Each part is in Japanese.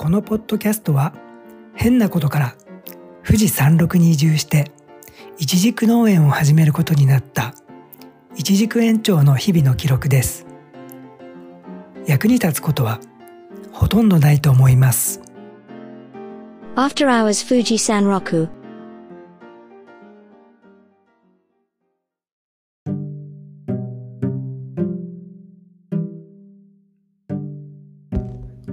このポッドキャストは変なことから富士山麓に移住していちじく農園を始めることになったいちじく園長の日々の記録です。役に立つことはほとんどないと思います。After Hours Fuji Sanroku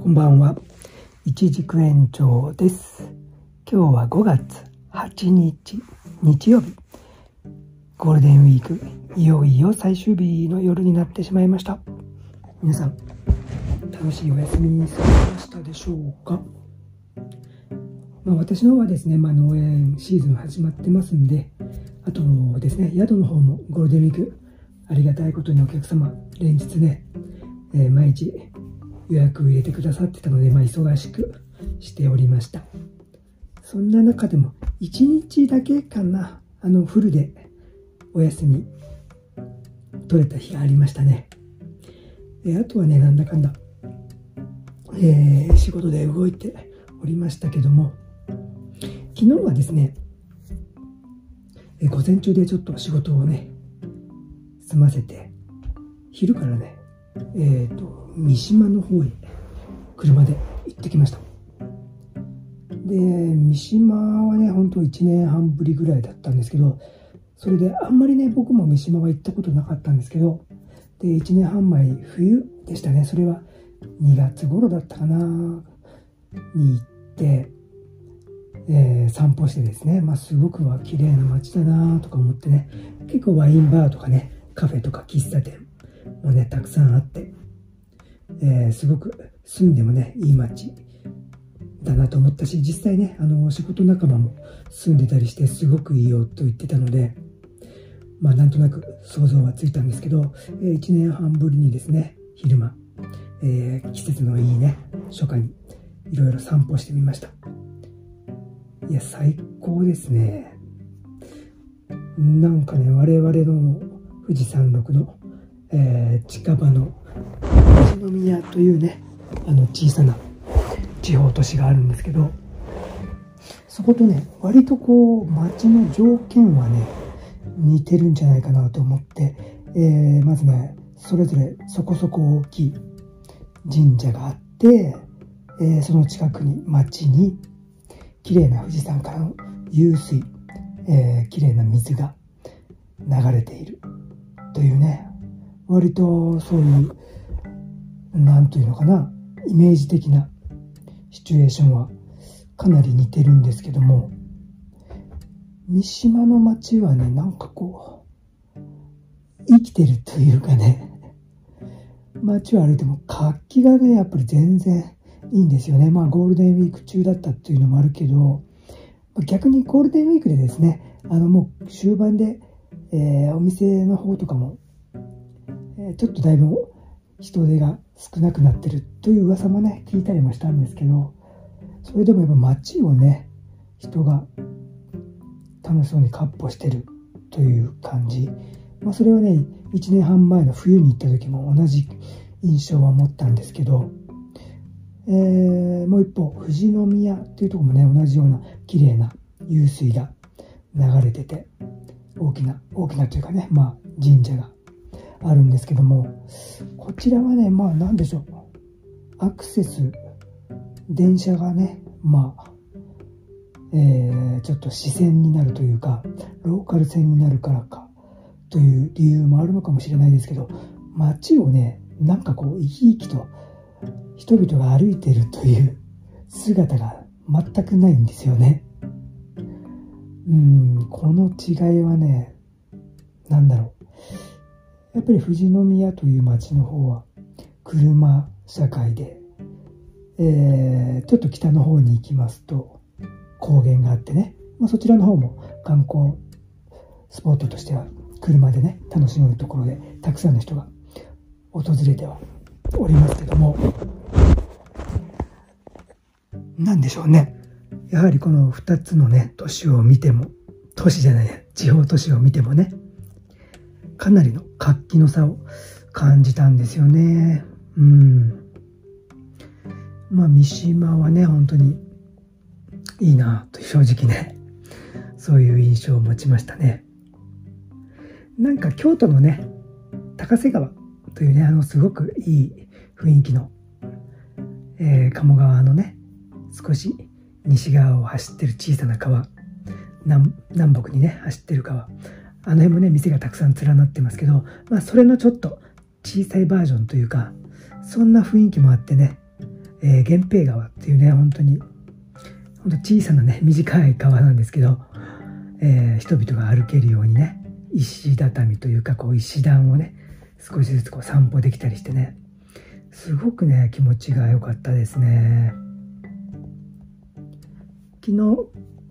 こんばんは、いちじく園長です。今日は5月8日、日曜日。ゴールデンウィーク、いよいよ最終日の夜になってしまいました。皆さん、楽しいお休みに過ごしましたでしょうか？まあ、私の方はですね、まあ、農園シーズン始まってますんで、あとですね、宿の方もゴールデンウィーク、ありがたいことにお客様、連日ね、えー毎日予約入れてくださってたので、まあ、忙しくしておりました。そんな中でも、1日だけかな、あの、フルでお休み取れた日がありましたね。であとはね、なんだかんだ、えー仕事で動いておりましたけども、昨日はですね、え午前中でちょっと仕事をね、済ませて、昼からね、えっ、と、三島の方へ車で行ってきました。で、三島はね、本当1年半ぶりぐらいだったんですけど、それであんまりね、僕も三島は行ったことなかったんですけど、で、1年半前、冬でしたね。それは2月頃だったかな、に行って、えー散歩してですね、まあ、すごくは綺麗な街だなとか思ってね、結構ワインバーとかね、カフェとか喫茶店もね、たくさんあって、えーすごく住んでもね、いい街だなと思ったし、実際ね、あの、仕事仲間も住んでたりして、すごくいいよと言ってたので、まあ、なんとなく想像はついたんですけど、え1年半ぶりにですね、昼間、えー季節のいいね、初夏にいろいろ散歩してみました。いや、最高ですね。なんかね、我々の富士山麓の、えー近場の宮というね、あの小さな地方都市があるんですけど、そことね、割とこう、街の条件はね、似てるんじゃないかなと思って、えーまずね、それぞれそこそこ大きい神社があって、えーその近くに街に綺麗な富士山からの湧水、えー綺麗な水が流れているというね、割とそういう、なんというのかな、イメージ的なシチュエーションはかなり似てるんですけども、三島の街はね、なんかこう、生きてるというかね、街を歩いても活気がね、やっぱり全然いいんですよね。まあゴールデンウィーク中だったっていうのもあるけど、逆にゴールデンウィークでですね、あのもう終盤で、えーお店の方とかも、えーちょっとだいぶ人手が少なくなってるという噂もね、聞いたりもしたんですけど、それでもやっぱ街をね、人が楽しそうに闊歩してるという感じ。まあそれはね、1年半前の冬に行った時も同じ印象は持ったんですけど、えーもう一方、富士宮っていうとこもね、同じような綺麗な湧水が流れてて、大きな、大きなというかね、まあ神社があるんですけども、こちらはね、まあなんでしょう、アクセス、電車がね、まあ、えーちょっと視線になるというか、ローカル線になるからか、という理由もあるのかもしれないですけど、街をね、なんかこう、生き生きと人々が歩いてるという姿が全くないんですよね。うん、この違いはね、なんだろう。やっぱり富士宮という町の方は車社会で、えーちょっと北の方に行きますと高原があってね、まあ、そちらの方も観光スポットとしては車でね楽しむところでたくさんの人が訪れてはおりますけども。なんでしょうね。やはりこの2つのね都市を見ても都市じゃないや地方都市を見てもねかなりの活気の差を感じたんですよね。うん。まあ三島はね本当にいいなと正直ねそういう印象を持ちましたね。なんか京都のね高瀬川というねあのすごくいい雰囲気の、えー、鴨川のね少し西側を走ってる小さな川南北にね走ってる川あの辺もね店がたくさん連なってますけど、まあ、それのちょっと小さいバージョンというかそんな雰囲気もあってね、えー、源平川っていうね本当に本当小さなね短い川なんですけど、えー、人々が歩けるようにね石畳というかこう石段をね少しずつこう散歩できたりしてねすごくね気持ちが良かったですね。昨日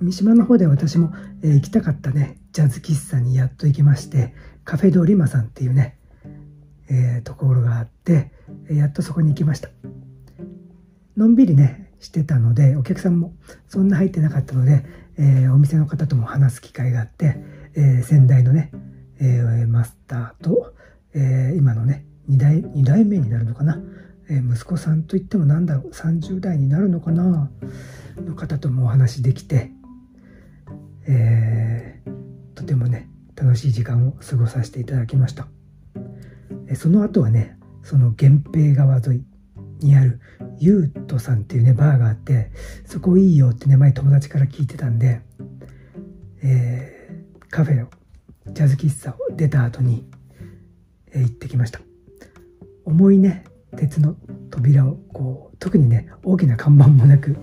三島の方で私も、えー、行きたかったねジャズ喫茶にやっと行きましてカフェドリマさんっていうね、えー、ところがあってやっとそこに行きました。のんびりねしてたのでお客さんもそんな入ってなかったので、えー、お店の方とも話す機会があって、え先代のね、えマスターと、え今のね2代 ,2 代目になるのかな、え息子さんといっても何だろう30代になるのかなの方ともお話できて、えー、とてもね楽しい時間を過ごさせていただきました、その後はねその源平川沿いにあるゆうとさんっていうねバーがあってそこいいよってね前友達から聞いてたんで、えー、カフェをジャズ喫茶を出た後に、えー、行ってきました。重いね鉄の扉をこう特にね大きな看板もなく、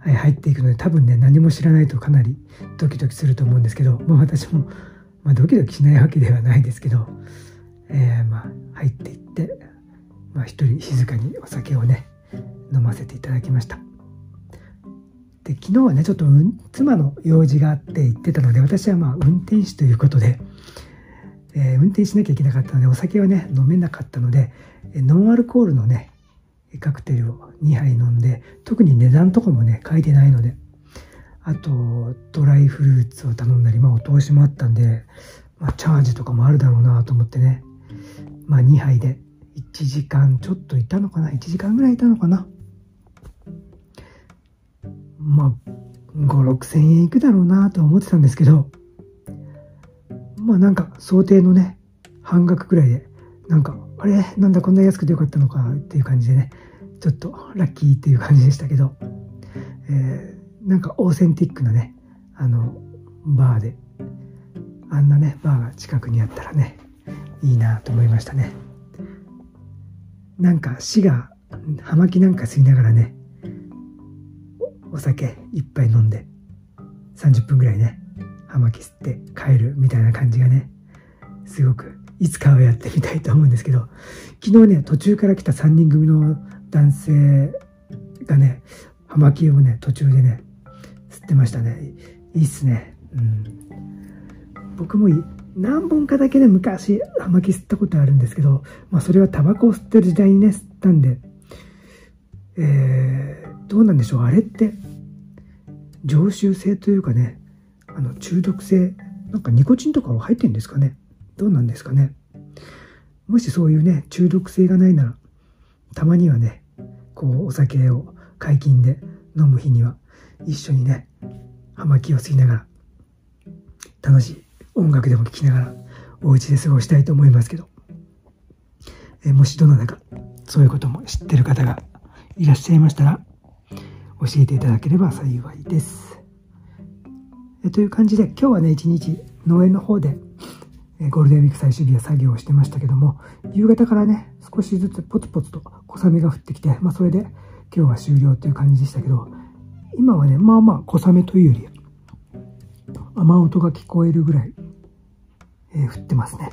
入っていくので多分ね何も知らないとかなりドキドキすると思うんですけど、まあ、私も、まあ、ドキドキしないわけではないですけど、えー、まあ入っていって、まあ、一人静かにお酒をね飲ませていただきました。で昨日はねちょっと、うん、妻の用事があって行ってたので私はまあ運転手ということで、えー、運転しなきゃいけなかったのでお酒はね飲めなかったのでノンアルコールのねカクテルを2杯飲んで特に値段とかもね書いてないので。あとドライフルーツを頼んだり、まあ、お通しもあったんで、まあ、チャージとかもあるだろうなと思ってね、まあ、2杯で1時間ちょっといたのかな？1時間ぐらいいたのかな？まあ5 6千円いくだろうなと思ってたんですけど。まあなんか想定のね半額ぐらいでなんかあれなんだこんな安くてよかったのかっていう感じでねちょっとラッキーっていう感じでしたけど、えー、なんかオーセンティックなねあのバーであんなねバーが近くにあったらねいいなと思いましたね。なんか死が葉巻なんか吸いながらねお酒一杯飲んで30分ぐらいね葉巻吸って帰るみたいな感じがねすごくいつかはやってみたいと思うんですけど、昨日ね、途中から来た3人組の男性がね、葉巻をね、途中でね、吸ってましたね。いいっすね。うん。僕も何本かだけで昔、葉巻吸ったことあるんですけど、まあそれはタバコを吸ってる時代にね、吸ったんで、えー、どうなんでしょう。あれって、常習性というかね、あの中毒性、なんかニコチンとかは入ってるんですかね。どうなんですかね。もしそういうね、中毒性がないなら、たまにはね、こう、お酒を解禁で飲む日には、一緒にね、葉巻を吸いながら、楽しい音楽でも聴きながら、お家で過ごしたいと思いますけど、えもしどなたか、そういうことも知ってる方がいらっしゃいましたら、教えていただければ幸いです。えという感じで、今日はね、一日農園の方で、ゴールデンウィーク最終日は作業をしてましたけども、夕方からね、少しずつポツポツと小雨が降ってきて、まあそれで今日は終了という感じでしたけど、今はね、まあまあ小雨というより、雨音が聞こえるぐらい、えー、降ってますね。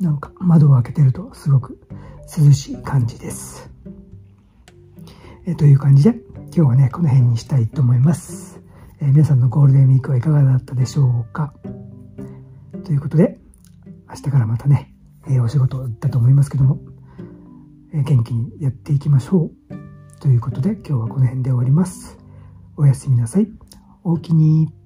なんか窓を開けてるとすごく涼しい感じです。えー、という感じで、今日はね、この辺にしたいと思います。えー、皆さんのゴールデンウィークはいかがだったでしょうか？ということで、明日からまたね、えー、お仕事だと思いますけども、えー、元気にやっていきましょう。ということで、今日はこの辺で終わります。おやすみなさい。おおきに。